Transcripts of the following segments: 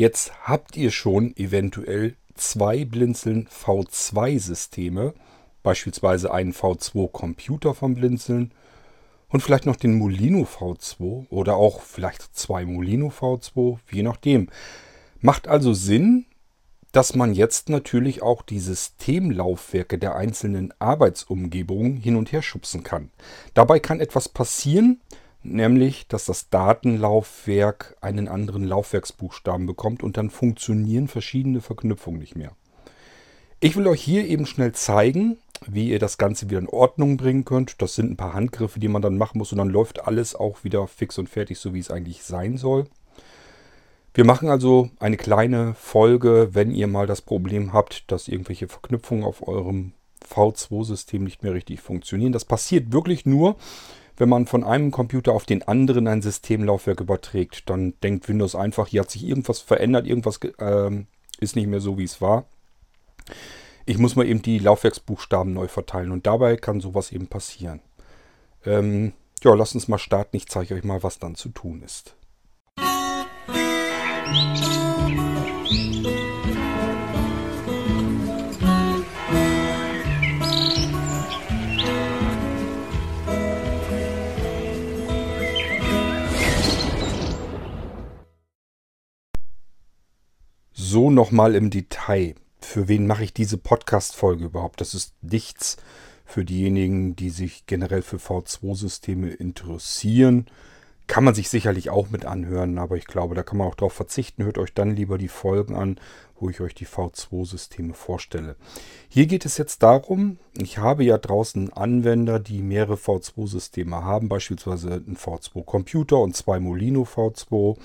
Jetzt habt ihr schon eventuell zwei Blinzeln V2-Systeme, beispielsweise einen V2-Computer vom Blinzeln und vielleicht noch den Molino V2 oder auch vielleicht zwei Molino V2, je nachdem. Macht also Sinn, dass man jetzt natürlich auch die Systemlaufwerke der einzelnen Arbeitsumgebungen hin und her schubsen kann. Dabei kann etwas passieren, nämlich dass das Datenlaufwerk einen anderen Laufwerksbuchstaben bekommt und dann funktionieren verschiedene Verknüpfungen nicht mehr. Ich will euch hier eben schnell zeigen, wie ihr das Ganze wieder in Ordnung bringen könnt. Das sind ein paar Handgriffe, die man dann machen muss und dann läuft alles auch wieder fix und fertig, so wie es eigentlich sein soll. Wir machen also eine kleine Folge, wenn ihr mal das Problem habt, dass irgendwelche Verknüpfungen auf eurem V2-System nicht mehr richtig funktionieren. Das passiert wirklich nur, wenn man von einem Computer auf den anderen ein Systemlaufwerk überträgt. Dann denkt Windows einfach, hier hat sich irgendwas verändert, irgendwas äh, ist nicht mehr so, wie es war. Ich muss mal eben die Laufwerksbuchstaben neu verteilen und dabei kann sowas eben passieren. Ähm, ja, lasst uns mal starten. Ich zeige euch mal, was dann zu tun ist. So nochmal im Detail. Für wen mache ich diese Podcast-Folge überhaupt? Das ist nichts für diejenigen, die sich generell für V2-Systeme interessieren kann man sich sicherlich auch mit anhören, aber ich glaube, da kann man auch darauf verzichten. Hört euch dann lieber die Folgen an, wo ich euch die V2-Systeme vorstelle. Hier geht es jetzt darum, ich habe ja draußen Anwender, die mehrere V2-Systeme haben, beispielsweise einen V2-Computer und zwei Molino V2.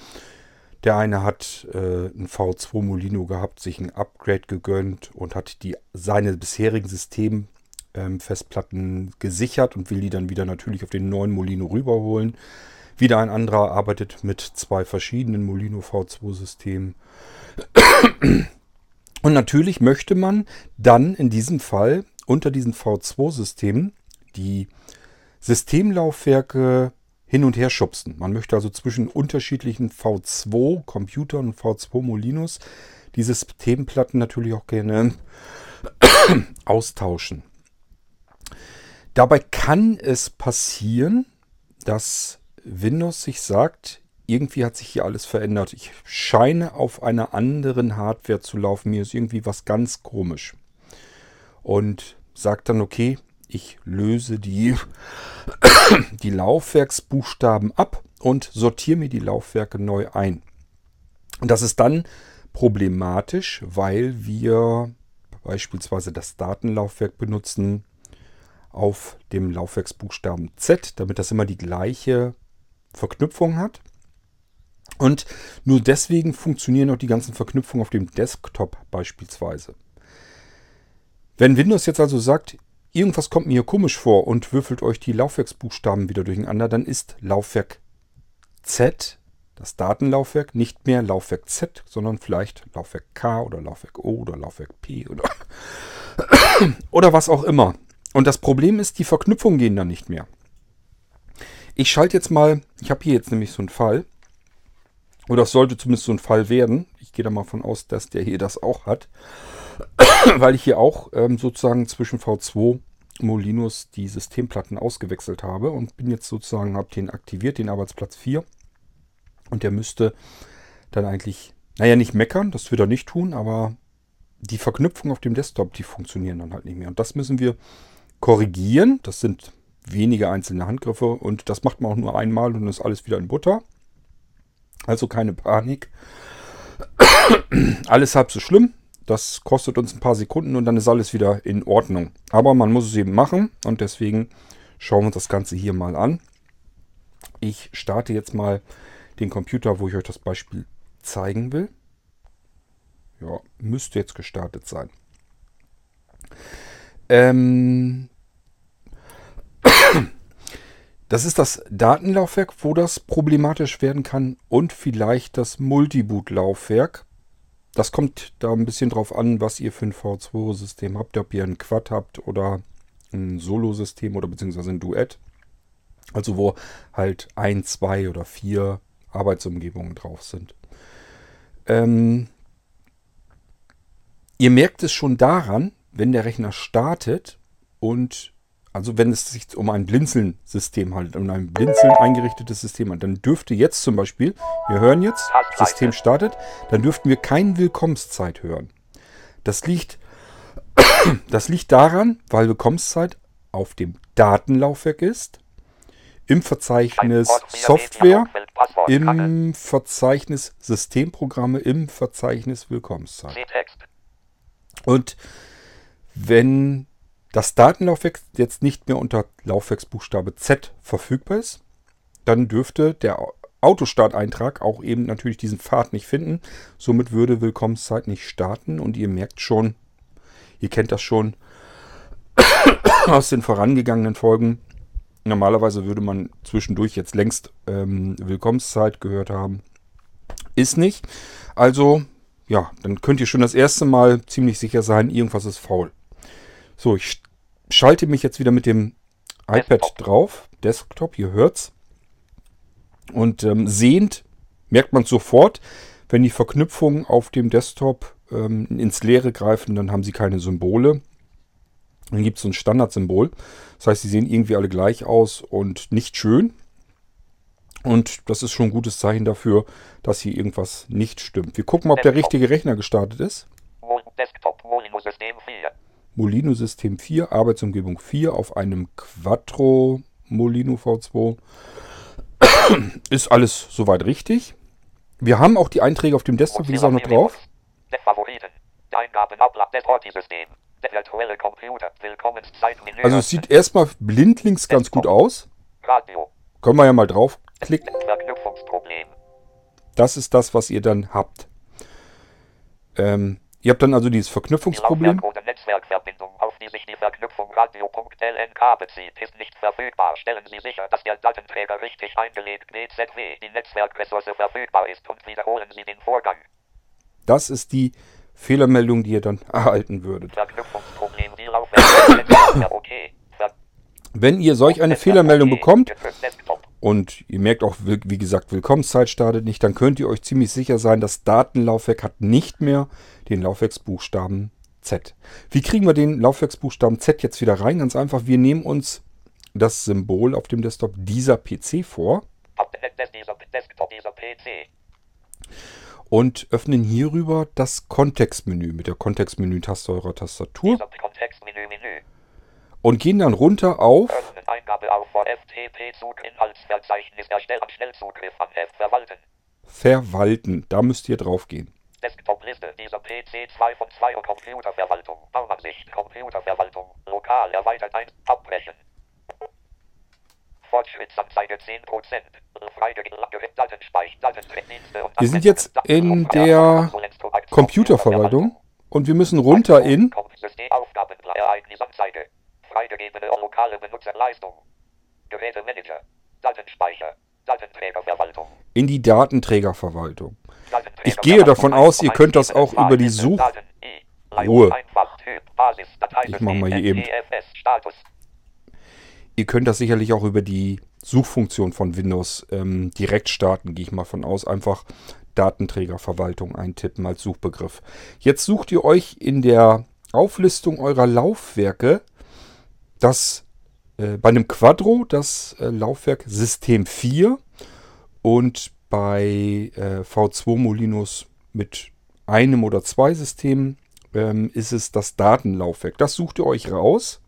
Der eine hat äh, ein V2 Molino gehabt, sich ein Upgrade gegönnt und hat die, seine bisherigen Systemfestplatten ähm, gesichert und will die dann wieder natürlich auf den neuen Molino rüberholen. Wieder ein anderer arbeitet mit zwei verschiedenen Molino V2-Systemen. Und natürlich möchte man dann in diesem Fall unter diesen V2-Systemen die Systemlaufwerke hin und her schubsen. Man möchte also zwischen unterschiedlichen V2-Computern und V2-Molinos die Systemplatten natürlich auch gerne austauschen. Dabei kann es passieren, dass Windows sich sagt, irgendwie hat sich hier alles verändert. Ich scheine auf einer anderen Hardware zu laufen. Mir ist irgendwie was ganz komisch. Und sagt dann, okay, ich löse die, die Laufwerksbuchstaben ab und sortiere mir die Laufwerke neu ein. Und das ist dann problematisch, weil wir beispielsweise das Datenlaufwerk benutzen auf dem Laufwerksbuchstaben Z, damit das immer die gleiche Verknüpfung hat. Und nur deswegen funktionieren auch die ganzen Verknüpfungen auf dem Desktop beispielsweise. Wenn Windows jetzt also sagt, irgendwas kommt mir hier komisch vor und würfelt euch die Laufwerksbuchstaben wieder durcheinander, dann ist Laufwerk Z, das Datenlaufwerk, nicht mehr Laufwerk Z, sondern vielleicht Laufwerk K oder Laufwerk O oder Laufwerk P oder, oder was auch immer. Und das Problem ist, die Verknüpfungen gehen dann nicht mehr. Ich schalte jetzt mal, ich habe hier jetzt nämlich so einen Fall. Oder es sollte zumindest so ein Fall werden. Ich gehe da mal von aus, dass der hier das auch hat. Weil ich hier auch ähm, sozusagen zwischen V2 Molinos die Systemplatten ausgewechselt habe und bin jetzt sozusagen, habe den aktiviert, den Arbeitsplatz 4. Und der müsste dann eigentlich, naja, nicht meckern, das wird er nicht tun, aber die Verknüpfung auf dem Desktop, die funktionieren dann halt nicht mehr. Und das müssen wir korrigieren. Das sind wenige einzelne Handgriffe und das macht man auch nur einmal und ist alles wieder in Butter. Also keine Panik. alles halb so schlimm. Das kostet uns ein paar Sekunden und dann ist alles wieder in Ordnung. Aber man muss es eben machen und deswegen schauen wir uns das Ganze hier mal an. Ich starte jetzt mal den Computer, wo ich euch das Beispiel zeigen will. Ja, müsste jetzt gestartet sein. Ähm, das ist das Datenlaufwerk, wo das problematisch werden kann und vielleicht das Multiboot-Laufwerk. Das kommt da ein bisschen drauf an, was ihr für ein V2-System habt, ob ihr ein Quad habt oder ein Solo-System oder beziehungsweise ein Duett. Also wo halt ein, zwei oder vier Arbeitsumgebungen drauf sind. Ähm, ihr merkt es schon daran, wenn der Rechner startet und also wenn es sich um ein Blinzeln-System handelt, um ein Blinzeln eingerichtetes System handelt, dann dürfte jetzt zum Beispiel, wir hören jetzt, System startet, dann dürften wir keine Willkommenszeit hören. Das liegt, das liegt daran, weil Willkommenszeit auf dem Datenlaufwerk ist, im Verzeichnis Software, im Verzeichnis Systemprogramme, im Verzeichnis Willkommenszeit. Und wenn das Datenlaufwerk jetzt nicht mehr unter Laufwerksbuchstabe Z verfügbar ist, dann dürfte der Autostart-Eintrag auch eben natürlich diesen Pfad nicht finden. Somit würde Willkommenszeit nicht starten und ihr merkt schon, ihr kennt das schon aus den vorangegangenen Folgen. Normalerweise würde man zwischendurch jetzt längst ähm, Willkommenszeit gehört haben. Ist nicht. Also, ja, dann könnt ihr schon das erste Mal ziemlich sicher sein, irgendwas ist faul. So, ich schalte mich jetzt wieder mit dem iPad Desktop. drauf. Desktop, ihr hört's. Und ähm, sehend merkt man sofort, wenn die Verknüpfungen auf dem Desktop ähm, ins Leere greifen, dann haben sie keine Symbole. Dann gibt es so ein Standardsymbol. Das heißt, sie sehen irgendwie alle gleich aus und nicht schön. Und das ist schon ein gutes Zeichen dafür, dass hier irgendwas nicht stimmt. Wir gucken mal, ob der richtige Rechner gestartet ist. Desktop, System 4. Molino System 4, Arbeitsumgebung 4 auf einem Quattro Molino V2. Ist alles soweit richtig. Wir haben auch die Einträge auf dem Desktop, wie gesagt, noch drauf. Also es sieht erstmal blindlings ganz gut aus. Können wir ja mal draufklicken. Das ist das, was ihr dann habt. Ähm, Ihr habt dann also dieses Verknüpfungsproblem. Die Netzwerkverbindung, auf die sich die Verknüpfung radio.lnk bezieht, ist nicht verfügbar. Stellen Sie sicher, dass der Datenträger richtig eingelegt BZW, die Netzwerkressource verfügbar ist und wiederholen Sie den Vorgang. Das ist die Fehlermeldung, die ihr dann erhalten würdet. Verknüpfungsproblem, die Laufwerk, okay. Wenn ihr solch eine Fehlermeldung bekommt, und ihr merkt auch, wie gesagt, Willkommenszeit startet nicht, dann könnt ihr euch ziemlich sicher sein, das Datenlaufwerk hat nicht mehr den Laufwerksbuchstaben Z. Wie kriegen wir den Laufwerksbuchstaben Z jetzt wieder rein? Ganz einfach, wir nehmen uns das Symbol auf dem Desktop dieser PC vor und öffnen hierüber das Kontextmenü mit der Kontextmenü-Taste eurer Tastatur und gehen dann runter auf Eingabe auf FTP-Zug Inhaltsverzeichnis erstellen Schnellzugriff an F verwalten. Verwalten, da müsst ihr drauf gehen. Desktop-Liste dieser PC 2 von 2 Computerverwaltung. Baumansicht, Computerverwaltung. Lokal erweitert 1. Abbrechen. Fortschrittsanzeige 10%. Wir sind jetzt in der Computerverwaltung und wir müssen runter in Freigegebene lokale Benutzerleistung. Gerätemanager. Datenspeicher. Datenträgerverwaltung. In die Datenträgerverwaltung. Ich gehe davon aus, ihr könnt das auch über die Such... Ruhe. Ich mache mal hier eben. Ihr könnt das sicherlich auch über die Suchfunktion von Windows ähm, direkt starten, gehe ich mal von aus. Einfach Datenträgerverwaltung eintippen als Suchbegriff. Jetzt sucht ihr euch in der Auflistung eurer Laufwerke das äh, bei einem Quadro das äh, Laufwerk System 4 und bei äh, V2 Molinos mit einem oder zwei Systemen ähm, ist es das Datenlaufwerk. Das sucht ihr euch raus.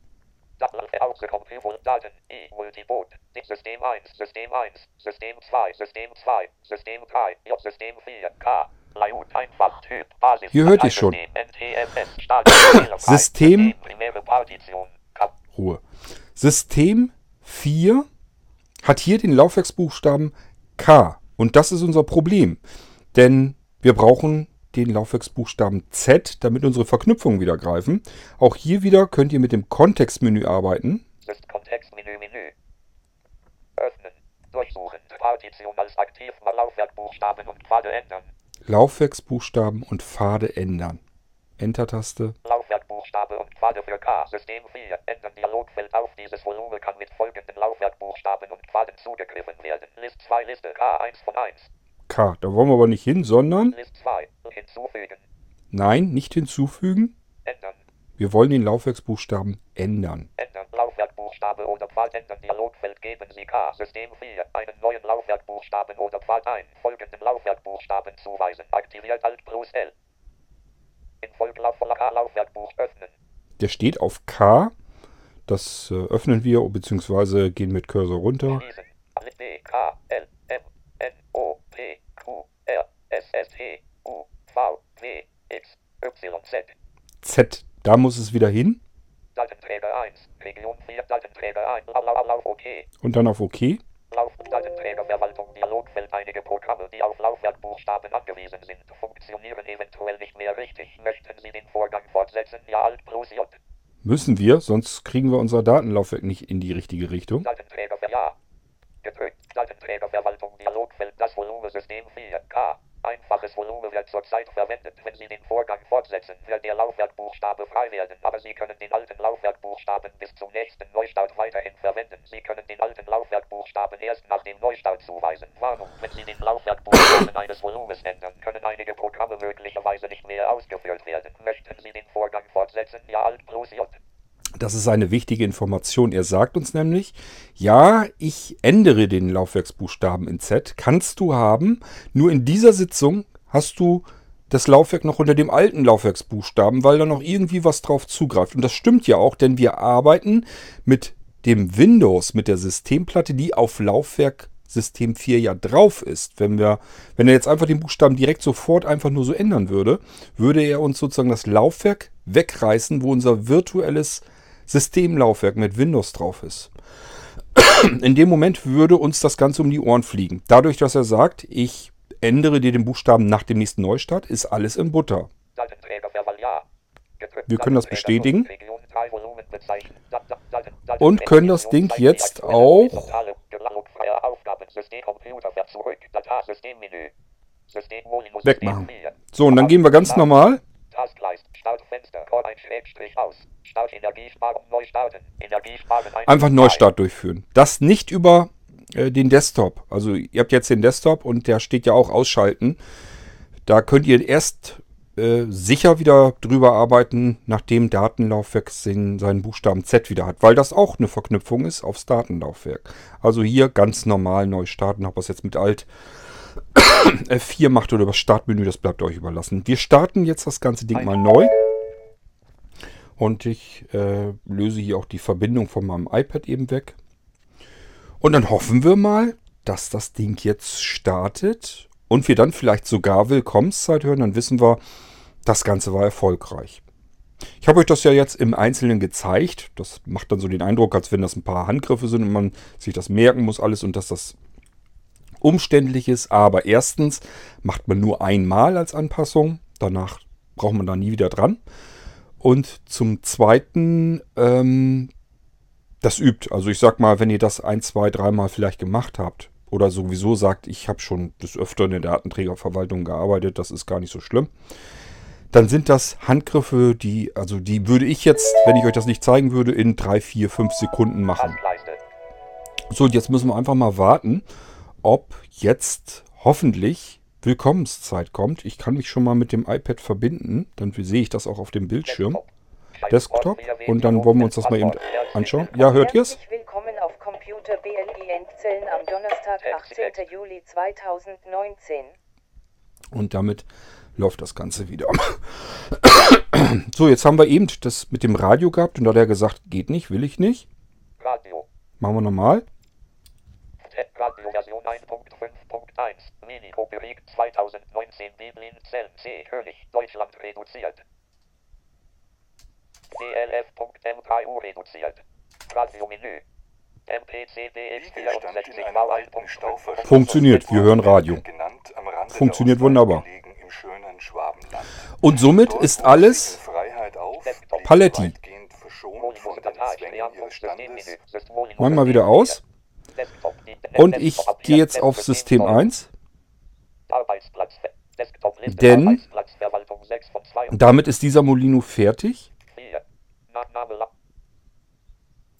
Daten, I, Multiboot, System 1, System 1, System 2, System 2, System 3, J, System 4, K, Layout, einfach, Typ, Basis, Hier hört ihr schon. System, Ruhe. System 4 hat hier den Laufwerksbuchstaben K. Und das ist unser Problem. Denn wir brauchen den Laufwerksbuchstaben Z, damit unsere Verknüpfungen wieder greifen. Auch hier wieder könnt ihr mit dem Kontextmenü arbeiten. Kontextmenü, Menü. Öffnen. Durchsuchen. Partition als aktiv. Laufwerkbuchstaben und Pfade ändern. Laufwerksbuchstaben und Pfade ändern. Enter-Taste. Laufwerkbuchstabe und Pfade für K. System 4. Ändern Dialogfeld auf. Dieses Volumen kann mit folgenden Laufwerkbuchstaben und Pfaden zugegriffen werden. List 2 Liste K1 von 1. K. Da wollen wir aber nicht hin, sondern... List 2. Hinzufügen. Nein, nicht hinzufügen. Ändern. Wir wollen den Laufwerksbuchstaben ändern. Ändern. Laufwerkbuchstabe oder Pfad ändern. Dialogfeld geben Sie K. System 4. Einen neuen Laufwerkbuchstaben oder Pfad ein. Folgenden Laufwerkbuchstaben zuweisen. Aktiviert Alt plus L. In Vollklauf voller K. Laufwerkbuch öffnen. Der steht auf K. Das äh, öffnen wir, beziehungsweise gehen mit Cursor runter. Z. Da muss es wieder hin. Datenträger 1. Region 4. Datenträger 1. Lauf, lauf, lauf, OK. Und dann auf OK. Lauf, Datenträgerverwaltung, Dialogfeld. Einige Programme, die auf Laufwerkbuchstaben angewiesen sind, funktionieren eventuell nicht mehr richtig. Möchten Sie den Vorgang fortsetzen? Ja, Alt plus J. Müssen wir, sonst kriegen wir unser Datenlaufwerk nicht in die richtige Richtung. Datenträger für Ja. Gedrückt. Datenträgerverwaltung, Dialogfeld, das Volumensystem 4. Einfaches Volumen wird zurzeit verwendet. Wenn Sie den Vorgang fortsetzen, wird der Laufwerkbuchstabe frei werden, aber Sie können den alten Laufwerkbuchstaben bis zum nächsten Neustart weiterhin verwenden. Sie können den alten Laufwerkbuchstaben erst nach dem Neustart zuweisen. Warnung, wenn Sie den Laufwerkbuchstaben eines Volumens ändern, können einige Programme möglicherweise nicht mehr ausgeführt werden. Möchten Sie den Vorgang fortsetzen? Ja, Alt plus J. Das ist eine wichtige Information. Er sagt uns nämlich, ja, ich ändere den Laufwerksbuchstaben in Z. Kannst du haben. Nur in dieser Sitzung hast du das Laufwerk noch unter dem alten Laufwerksbuchstaben, weil da noch irgendwie was drauf zugreift. Und das stimmt ja auch, denn wir arbeiten mit dem Windows, mit der Systemplatte, die auf Laufwerk System 4 ja drauf ist. Wenn wir, wenn er jetzt einfach den Buchstaben direkt sofort einfach nur so ändern würde, würde er uns sozusagen das Laufwerk wegreißen, wo unser virtuelles Systemlaufwerk mit Windows drauf ist. In dem Moment würde uns das Ganze um die Ohren fliegen. Dadurch, dass er sagt, ich ändere dir den Buchstaben nach dem nächsten Neustart, ist alles in Butter. Wir können das bestätigen. Region 3 Volumen bezeichnen. Dat- dat- Daten- Daten- Und können das Ding jetzt auch- Wegmachen. System 4. So, und dann gehen wir ganz normal. Startfenster. Ein Schrägstrich aus. Start Energiesparen. Neu starten. Energiesparen. ein- Einfach Neustart durchführen. Das nicht über äh, den Desktop. Also ihr habt jetzt den Desktop und der steht ja auch ausschalten. Da könnt ihr erst äh, sicher wieder drüber arbeiten, nachdem Datenlaufwerk seinen Buchstaben Z wieder hat, weil das auch eine Verknüpfung ist aufs Datenlaufwerk. Also hier ganz normal neu starten, ob ihr es jetzt mit Alt F4 macht oder über das Startmenü, das bleibt euch überlassen. Wir starten jetzt das ganze Ding mal neu. Und ich äh, löse hier auch die Verbindung von meinem iPad eben weg. Und dann hoffen wir mal, dass das Ding jetzt startet und wir dann vielleicht sogar Willkommenszeit hören. Dann wissen wir, das Ganze war erfolgreich. Ich habe euch das ja jetzt im Einzelnen gezeigt. Das macht dann so den Eindruck, als wenn das ein paar Handgriffe sind und man sich das merken muss alles und dass das umständlich ist. Aber erstens macht man nur einmal als Anpassung. Danach braucht man da nie wieder dran. Und zum Zweiten, ähm, das übt. Also ich sag mal, wenn ihr das ein, zwei, dreimal vielleicht gemacht habt oder sowieso sagt, ich habe schon des Öfteren in der Datenträgerverwaltung gearbeitet, das ist gar nicht so schlimm, dann sind das Handgriffe, die, also die würde ich jetzt, wenn ich euch das nicht zeigen würde, in drei, vier, fünf Sekunden machen. So, und jetzt müssen wir einfach mal warten, ob jetzt hoffentlich Willkommenszeit kommt. Ich kann mich schon mal mit dem iPad verbinden, dann sehe ich das auch auf dem Bildschirm. Desktop. Und dann wollen wir uns das mal eben anschauen. Ja, hört ihr's? Herzlich willkommen auf Computer BNI Endzellen am Donnerstag, 18. Juli 2019. Und damit läuft das Ganze wieder. So, jetzt haben wir eben das mit dem Radio gehabt und da hat er gesagt, geht nicht, will ich nicht. Radio. Machen wir nochmal. Radio Version 1.5.1. Mini Copyright 2019 Bibelin Zellen C. König. Deutschland reduziert. DLF.MKU reduziert. Radiomenü. MPCDX Widerstand in 64 einem V alten Stauverschluss Funktioniert, wir hören Radio. Funktioniert wunderbar. Und somit ist alles Paletti. Machen wir wieder aus. Und ich gehe jetzt auf System 1. Denn damit ist dieser Molino fertig. Name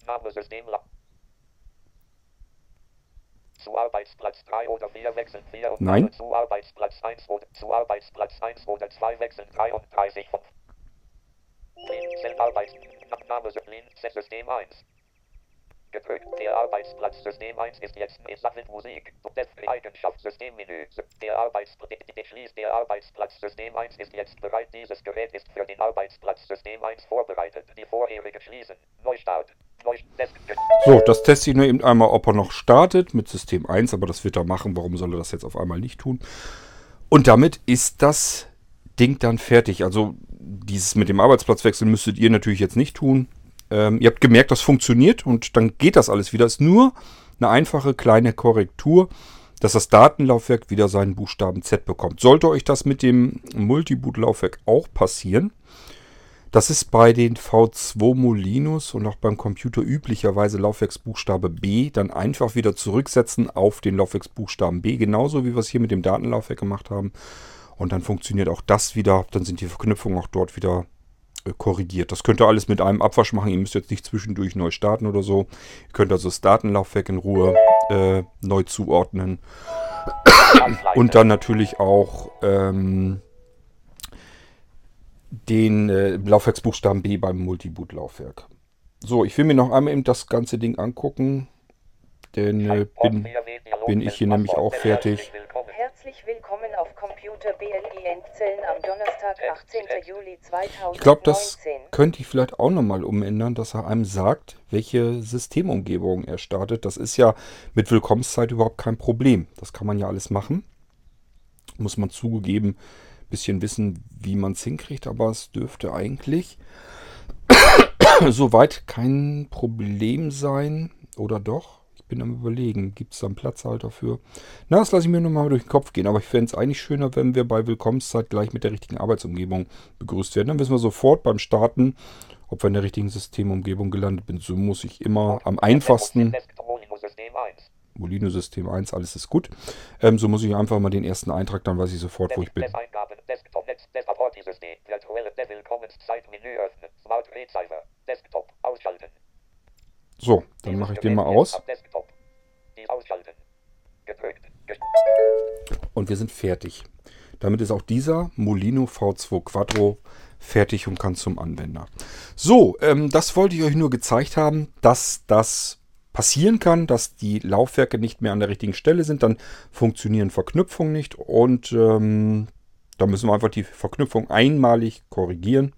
Name System zu Arbeitsplatz 3 oder 4 wechseln 4 und Nein. Gedrückt. Der Arbeitsplatz System 1 ist jetzt in Sachen Musik. Eigenschaft Systemmenü. Der Arbeitsplatz der Arbeitsplatz System 1 ist jetzt bereit. Dieses Gerät ist für den Arbeitsplatz System 1 vorbereitet. Die vorherige schließen. Neustart. So, das teste ich nur eben einmal, ob er noch startet mit System 1, aber das wird er machen. Warum soll er das jetzt auf einmal nicht tun? Und damit ist das Ding dann fertig. Also dieses mit dem Arbeitsplatzwechsel müsstet ihr natürlich jetzt nicht tun. Ähm, ihr habt gemerkt, das funktioniert und dann geht das alles wieder. Ist nur eine einfache kleine Korrektur, dass das Datenlaufwerk wieder seinen Buchstaben Z bekommt. Sollte euch das mit dem Multiboot-Laufwerk auch passieren, das ist bei den V2 Molinos und auch beim Computer üblicherweise Laufwerksbuchstabe B, dann einfach wieder zurücksetzen auf den Laufwerksbuchstaben B, genauso wie wir es hier mit dem Datenlaufwerk gemacht haben. Und dann funktioniert auch das wieder, dann sind die Verknüpfungen auch dort wieder korrigiert. Das könnt ihr alles mit einem Abwasch machen. Ihr müsst jetzt nicht zwischendurch neu starten oder so. Ihr könnt also das Datenlaufwerk in Ruhe äh, neu zuordnen. Und dann natürlich auch ähm, den äh, Laufwerksbuchstaben B beim Multiboot-Laufwerk. So, ich will mir noch einmal eben das ganze Ding angucken. Denn äh, bin, bin ich hier nämlich auch fertig. Herzlich willkommen auf Computer BLI Endzellen am Donnerstag, 18. Juli 2019. Ich glaube, das könnte ich vielleicht auch nochmal umändern, dass er einem sagt, welche Systemumgebung er startet. Das ist ja mit Willkommenszeit überhaupt kein Problem. Das kann man ja alles machen. Muss man zugegeben ein bisschen wissen, wie man es hinkriegt, aber es dürfte eigentlich soweit kein Problem sein. Oder doch? Bin am überlegen, gibt es da einen Platzhalter für? Na, das lasse ich mir nochmal durch den Kopf gehen. Aber ich fände es eigentlich schöner, wenn wir bei Willkommenszeit gleich mit der richtigen Arbeitsumgebung begrüßt werden. Dann wissen wir sofort beim Starten, ob wir in der richtigen Systemumgebung gelandet sind. So muss ich immer am einfachsten... System 1. Molino System 1, alles ist gut. Ähm, so muss ich einfach mal den ersten Eintrag, dann weiß ich sofort, wo ich bin. Desktop, So, dann mache ich den mal aus. Und wir sind fertig. Damit ist auch dieser Molino V2 Quattro fertig und kann zum Anwender. So, ähm, das wollte ich euch nur gezeigt haben, dass das passieren kann, dass die Laufwerke nicht mehr an der richtigen Stelle sind. Dann funktionieren Verknüpfungen nicht und ähm, da müssen wir einfach die Verknüpfung einmalig korrigieren.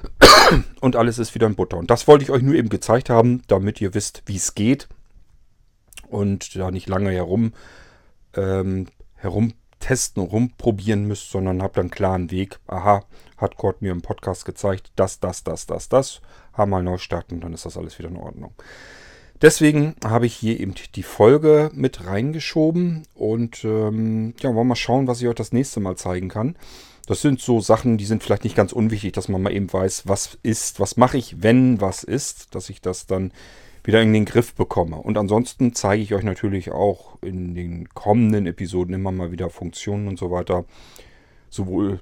Und alles ist wieder in Butter. Und das wollte ich euch nur eben gezeigt haben, damit ihr wisst, wie es geht. Und da nicht lange herum ähm, herumtesten und rumprobieren müsst, sondern habt einen klaren Weg. Aha, hat Kurt mir im Podcast gezeigt, das, das, das, das, das. Haben mal neu starten, dann ist das alles wieder in Ordnung. Deswegen habe ich hier eben die Folge mit reingeschoben und ähm, ja, wollen wir mal schauen, was ich euch das nächste Mal zeigen kann. Das sind so Sachen, die sind vielleicht nicht ganz unwichtig, dass man mal eben weiß, was ist, was mache ich, wenn was ist, dass ich das dann wieder in den Griff bekomme. Und ansonsten zeige ich euch natürlich auch in den kommenden Episoden immer mal wieder Funktionen und so weiter. Sowohl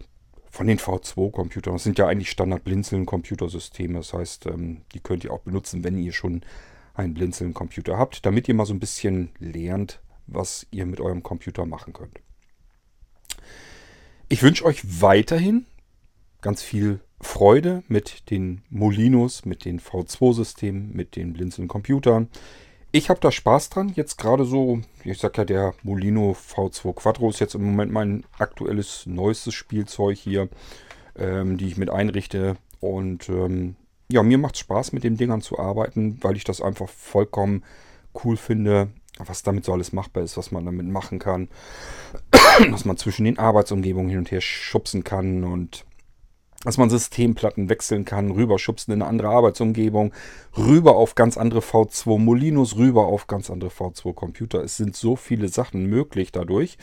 von den V2-Computern. Das sind ja eigentlich Standard-Blinzeln-Computersysteme. Das heißt, ähm, die könnt ihr auch benutzen, wenn ihr schon einen Blinzeln-Computer habt, damit ihr mal so ein bisschen lernt, was ihr mit eurem Computer machen könnt. Ich wünsche euch weiterhin ganz viel Freude mit den Molinos, mit den V2-Systemen, mit den Blinzeln-Computern. Ich habe da Spaß dran. Jetzt gerade so, ich sag ja, der Molino V2 Quattro ist jetzt im Moment mein aktuelles neuestes Spielzeug hier, ähm, die ich mit einrichte. Und ähm, ja, mir macht es Spaß, mit den Dingern zu arbeiten, weil ich das einfach vollkommen cool finde, was damit so alles machbar ist, was man damit machen kann. dass man zwischen den Arbeitsumgebungen hin und her schubsen kann und dass man Systemplatten wechseln kann, rüberschubsen in eine andere Arbeitsumgebung, rüber auf ganz andere V2 Molinos, rüber auf ganz andere V2 Computer. Es sind so viele Sachen möglich dadurch.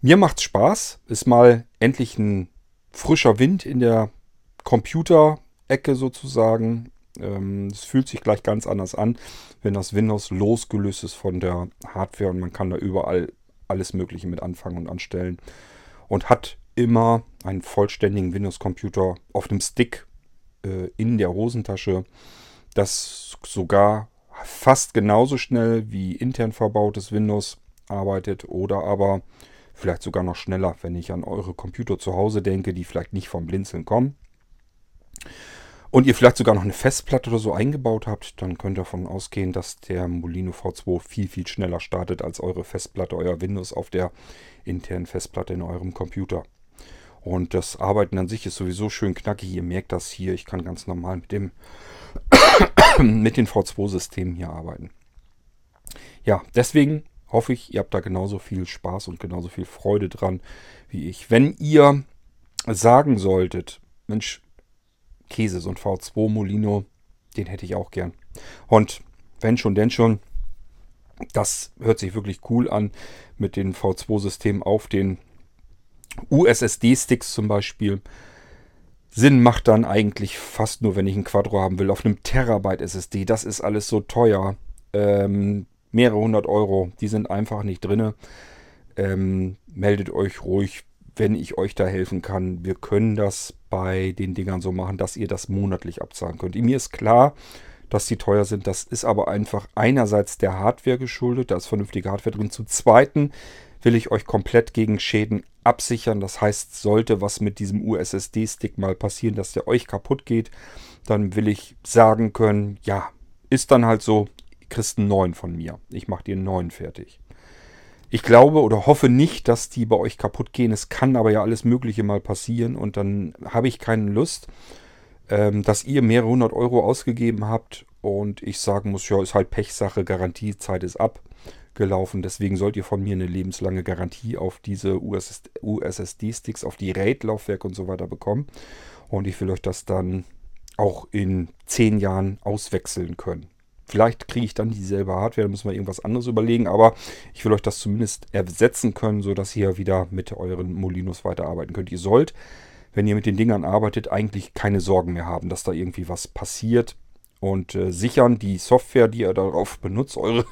Mir macht's Spaß, ist mal endlich ein frischer Wind in der Computer-Ecke sozusagen. Ähm, es fühlt sich gleich ganz anders an, wenn das Windows losgelöst ist von der Hardware und man kann da überall alles Mögliche mit anfangen und anstellen. Und hat immer einen vollständigen Windows-Computer auf dem Stick äh, in der Hosentasche, das sogar fast genauso schnell wie intern verbautes Windows arbeitet oder aber vielleicht sogar noch schneller, wenn ich an eure Computer zu Hause denke, die vielleicht nicht vom Blinzeln kommen. Und ihr vielleicht sogar noch eine Festplatte oder so eingebaut habt, dann könnt ihr davon ausgehen, dass der Molino V2 viel, viel schneller startet als eure Festplatte, euer Windows auf der internen Festplatte in eurem Computer. Und das Arbeiten an sich ist sowieso schön knackig. Ihr merkt das hier. Ich kann ganz normal mit dem mit den V2-Systemen hier arbeiten. Ja, deswegen hoffe ich, ihr habt da genauso viel Spaß und genauso viel Freude dran wie ich. Wenn ihr sagen solltet, Mensch, Käse, so ein V2 Molino, den hätte ich auch gern. Und wenn schon, denn schon, das hört sich wirklich cool an mit den V2-Systemen auf den USSD-Sticks zum Beispiel. Sinn macht dann eigentlich fast nur, wenn ich ein Quadro haben will, auf einem Terabyte SSD. Das ist alles so teuer. Ähm, mehrere hundert Euro, die sind einfach nicht drin. Ähm, meldet euch ruhig, wenn ich euch da helfen kann. Wir können das bei den Dingern so machen, dass ihr das monatlich abzahlen könnt. Mir ist klar, dass die teuer sind. Das ist aber einfach einerseits der Hardware geschuldet, da ist vernünftige Hardware drin. Zum Zweiten will ich euch komplett gegen Schäden absichern. Das heißt, sollte was mit diesem USSD-Stick mal passieren, dass der euch kaputt geht, dann will ich sagen können, ja, ist dann halt so, kriegst einen neuen von mir. Ich mache dir einen neuen fertig. Ich glaube oder hoffe nicht, dass die bei euch kaputt gehen. Es kann aber ja alles Mögliche mal passieren und dann habe ich keine Lust, ähm, dass ihr mehrere hundert Euro ausgegeben habt und ich sagen muss, ja, ist halt Pechsache, Garantiezeit ist ab gelaufen. Deswegen sollt ihr von mir eine lebenslange Garantie auf diese USSD-Sticks, auf die RAID-Laufwerke und so weiter bekommen. Und ich will euch das dann auch in zehn Jahren auswechseln können. Vielleicht kriege ich dann dieselbe Hardware, da müssen wir irgendwas anderes überlegen, aber ich will euch das zumindest ersetzen können, sodass ihr wieder mit euren Molinos weiterarbeiten könnt. Ihr sollt, wenn ihr mit den Dingern arbeitet, eigentlich keine Sorgen mehr haben, dass da irgendwie was passiert. Und äh, sichern die Software, die ihr darauf benutzt, eure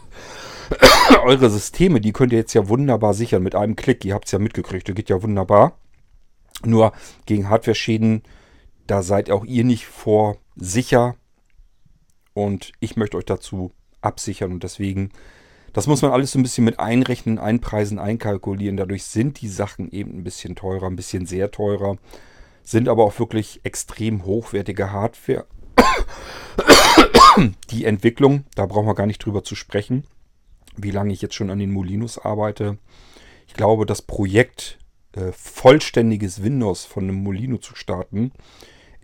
eure Systeme, die könnt ihr jetzt ja wunderbar sichern mit einem Klick. Ihr habt es ja mitgekriegt, das geht ja wunderbar. Nur gegen Hardware-Schäden, da seid auch ihr nicht vor sicher. Und ich möchte euch dazu absichern und deswegen, das muss man alles so ein bisschen mit einrechnen, einpreisen, einkalkulieren. Dadurch sind die Sachen eben ein bisschen teurer, ein bisschen sehr teurer. Sind aber auch wirklich extrem hochwertige Hardware. Die Entwicklung, da brauchen wir gar nicht drüber zu sprechen wie lange ich jetzt schon an den Molinos arbeite. Ich glaube, das Projekt äh, vollständiges Windows von einem Molino zu starten,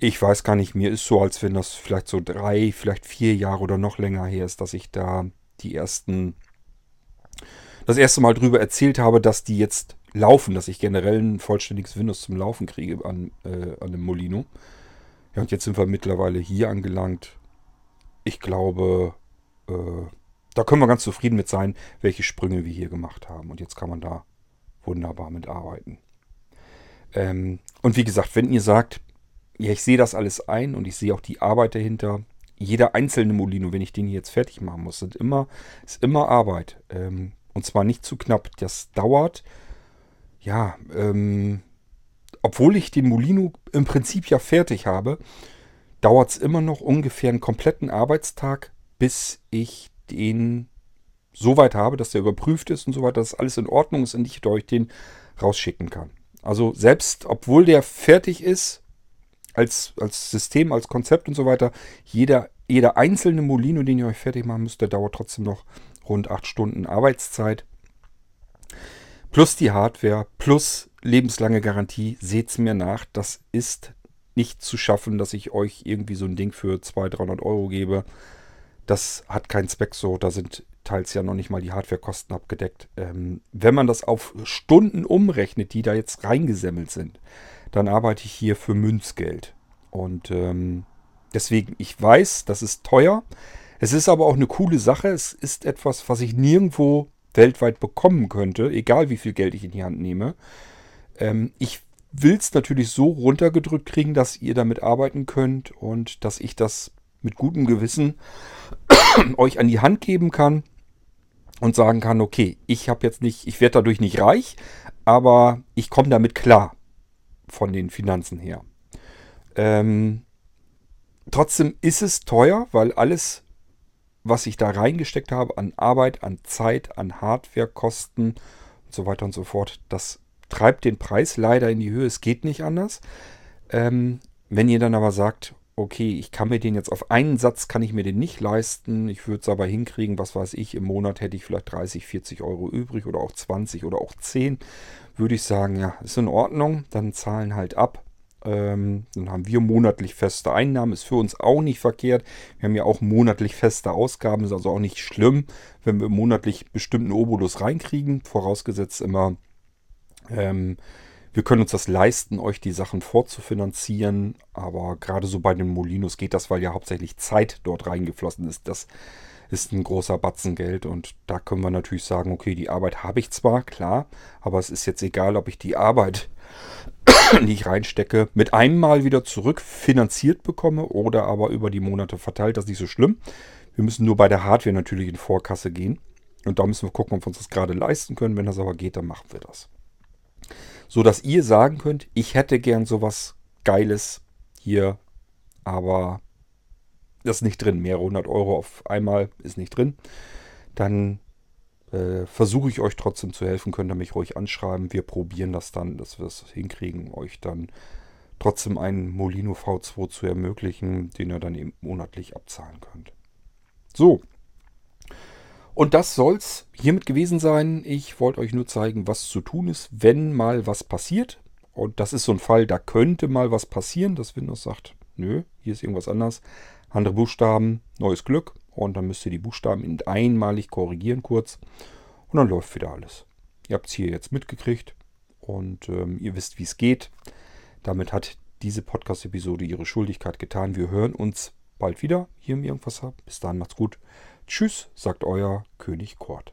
ich weiß gar nicht, mir ist so, als wenn das vielleicht so drei, vielleicht vier Jahre oder noch länger her ist, dass ich da die ersten, das erste Mal drüber erzählt habe, dass die jetzt laufen, dass ich generell ein vollständiges Windows zum Laufen kriege an, äh, an dem Molino. Ja, und jetzt sind wir mittlerweile hier angelangt. Ich glaube, äh, da können wir ganz zufrieden mit sein, welche Sprünge wir hier gemacht haben. Und jetzt kann man da wunderbar mit arbeiten. Ähm, und wie gesagt, wenn ihr sagt, ja, ich sehe das alles ein und ich sehe auch die Arbeit dahinter, jeder einzelne Molino, wenn ich den jetzt fertig machen muss, sind immer, ist immer Arbeit. Ähm, und zwar nicht zu knapp. Das dauert, ja, ähm, obwohl ich den Molino im Prinzip ja fertig habe, dauert es immer noch ungefähr einen kompletten Arbeitstag, bis ich den so weit habe, dass der überprüft ist und so weiter, dass alles in Ordnung ist und ich euch den rausschicken kann. Also selbst obwohl der fertig ist, als, als System, als Konzept und so weiter, jeder, jeder einzelne Molino, den ihr euch fertig machen müsst, der dauert trotzdem noch rund 8 Stunden Arbeitszeit. Plus die Hardware, plus lebenslange Garantie. Seht es mir nach, das ist nicht zu schaffen, dass ich euch irgendwie so ein Ding für 200, 300 Euro gebe. Das hat keinen Zweck so. Da sind teils ja noch nicht mal die Hardwarekosten abgedeckt. Ähm, wenn man das auf Stunden umrechnet, die da jetzt reingesemmelt sind, dann arbeite ich hier für Münzgeld. Und ähm, deswegen, ich weiß, das ist teuer. Es ist aber auch eine coole Sache. Es ist etwas, was ich nirgendwo weltweit bekommen könnte, egal wie viel Geld ich in die Hand nehme. Ähm, ich will es natürlich so runtergedrückt kriegen, dass ihr damit arbeiten könnt und dass ich das mit gutem Gewissen euch an die Hand geben kann und sagen kann, okay, ich habe jetzt nicht, ich werde dadurch nicht reich, aber ich komme damit klar von den Finanzen her. Ähm, trotzdem ist es teuer, weil alles was ich da reingesteckt habe an Arbeit, an Zeit, an Hardwarekosten und so weiter und so fort, das treibt den Preis leider in die Höhe. Es geht nicht anders. Ähm, wenn ihr dann aber sagt, okay, ich kann mir den jetzt auf einen Satz, kann ich mir den nicht leisten. Ich würde es aber hinkriegen, was weiß ich, im Monat hätte ich vielleicht 30, 40 Euro übrig oder auch 20 oder auch 10. Würde ich sagen, ja, ist in Ordnung. Dann zahlen halt ab. Ähm, dann haben wir monatlich feste Einnahmen. Ist für uns auch nicht verkehrt. Wir haben ja auch monatlich feste Ausgaben. Ist also auch nicht schlimm, wenn wir monatlich bestimmten Obolus reinkriegen. Vorausgesetzt immer, ähm, wir können uns das leisten, euch die Sachen vorzufinanzieren. Aber gerade so bei den Molinos geht das, weil ja hauptsächlich Zeit dort reingeflossen ist. Das ist ein großer Batzen Geld. Und da können wir natürlich sagen, okay, die Arbeit habe ich zwar, klar, aber es ist jetzt egal, ob ich die Arbeit die ich reinstecke, mit einem Mal wieder zurück finanziert bekomme oder aber über die Monate verteilt. Das ist nicht so schlimm. Wir müssen nur bei der Hardware natürlich in Vorkasse gehen. Und da müssen wir gucken, ob wir uns das gerade leisten können. Wenn das aber geht, dann machen wir das. So dass ihr sagen könnt, ich hätte gern sowas Geiles hier, aber das ist nicht drin. Mehrere hundert Euro auf einmal ist nicht drin. Dann äh, versuche ich euch trotzdem zu helfen, könnt ihr mich ruhig anschreiben. Wir probieren das dann, dass wir es hinkriegen, euch dann trotzdem einen Molino V2 zu ermöglichen, den ihr dann eben monatlich abzahlen könnt. So. Und das soll es hiermit gewesen sein. Ich wollte euch nur zeigen, was zu tun ist, wenn mal was passiert. Und das ist so ein Fall, da könnte mal was passieren, dass Windows sagt, nö, hier ist irgendwas anders. Andere Buchstaben, neues Glück. Und dann müsst ihr die Buchstaben einmalig korrigieren kurz. Und dann läuft wieder alles. Ihr habt es hier jetzt mitgekriegt und ähm, ihr wisst, wie es geht. Damit hat diese Podcast-Episode ihre Schuldigkeit getan. Wir hören uns bald wieder hier im Irgendwas. Bis dahin macht's gut. Tschüss, sagt euer König Kort.